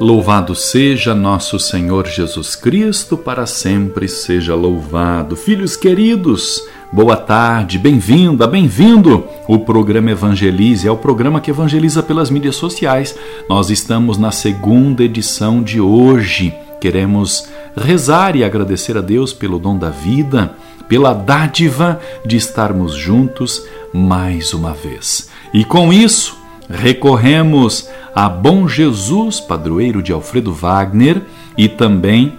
Louvado seja nosso Senhor Jesus Cristo, para sempre seja louvado. Filhos queridos, Boa tarde, bem-vinda, bem-vindo. O programa Evangelize é o programa que evangeliza pelas mídias sociais. Nós estamos na segunda edição de hoje. Queremos rezar e agradecer a Deus pelo dom da vida, pela dádiva de estarmos juntos mais uma vez. E com isso, recorremos a Bom Jesus, padroeiro de Alfredo Wagner, e também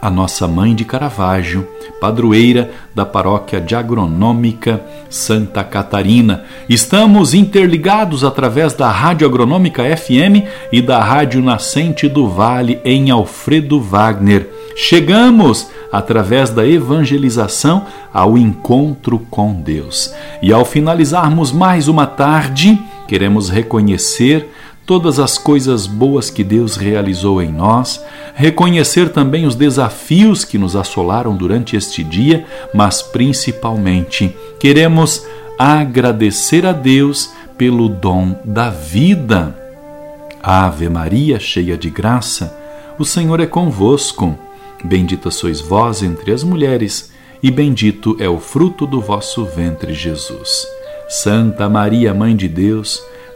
a nossa mãe de Caravaggio, padroeira da paróquia de Agronômica Santa Catarina. Estamos interligados através da Rádio Agronômica FM e da Rádio Nascente do Vale em Alfredo Wagner. Chegamos através da evangelização ao encontro com Deus. E ao finalizarmos mais uma tarde, queremos reconhecer todas as coisas boas que Deus realizou em nós, reconhecer também os desafios que nos assolaram durante este dia, mas principalmente queremos agradecer a Deus pelo dom da vida. Ave Maria, cheia de graça, o Senhor é convosco. Bendita sois vós entre as mulheres, e bendito é o fruto do vosso ventre, Jesus. Santa Maria, Mãe de Deus,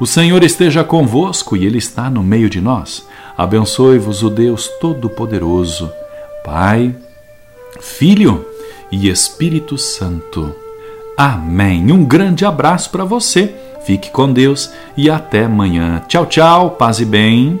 O Senhor esteja convosco e Ele está no meio de nós. Abençoe-vos o Deus Todo-Poderoso, Pai, Filho e Espírito Santo. Amém. Um grande abraço para você. Fique com Deus e até amanhã. Tchau, tchau. Paz e bem.